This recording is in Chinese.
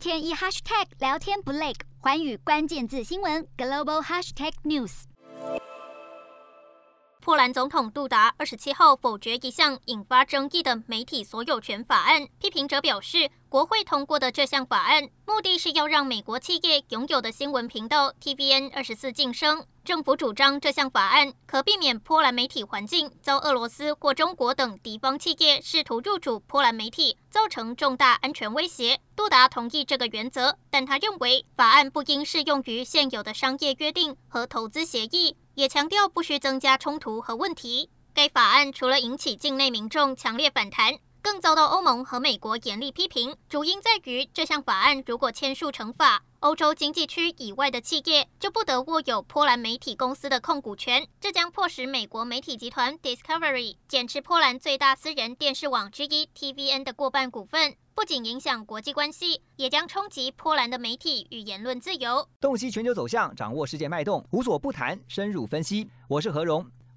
天一 hashtag 聊天不累，环宇关键字新闻 global hashtag news。波兰总统杜达二十七号否决一项引发争议的媒体所有权法案。批评者表示，国会通过的这项法案，目的是要让美国企业拥有的新闻频道 TVN 二十四晋升。政府主张这项法案可避免波兰媒体环境遭俄罗斯或中国等敌方企业试图入主波兰媒体，造成重大安全威胁。杜达同意这个原则，但他认为法案不应适用于现有的商业约定和投资协议。也强调不需增加冲突和问题。该法案除了引起境内民众强烈反弹，更遭到欧盟和美国严厉批评。主因在于这项法案如果签署成法，欧洲经济区以外的企业就不得握有波兰媒体公司的控股权，这将迫使美国媒体集团 Discovery 减持波兰最大私人电视网之一 TVN 的过半股份。不仅影响国际关系，也将冲击波兰的媒体与言论自由。洞悉全球走向，掌握世界脉动，无所不谈，深入分析。我是何荣，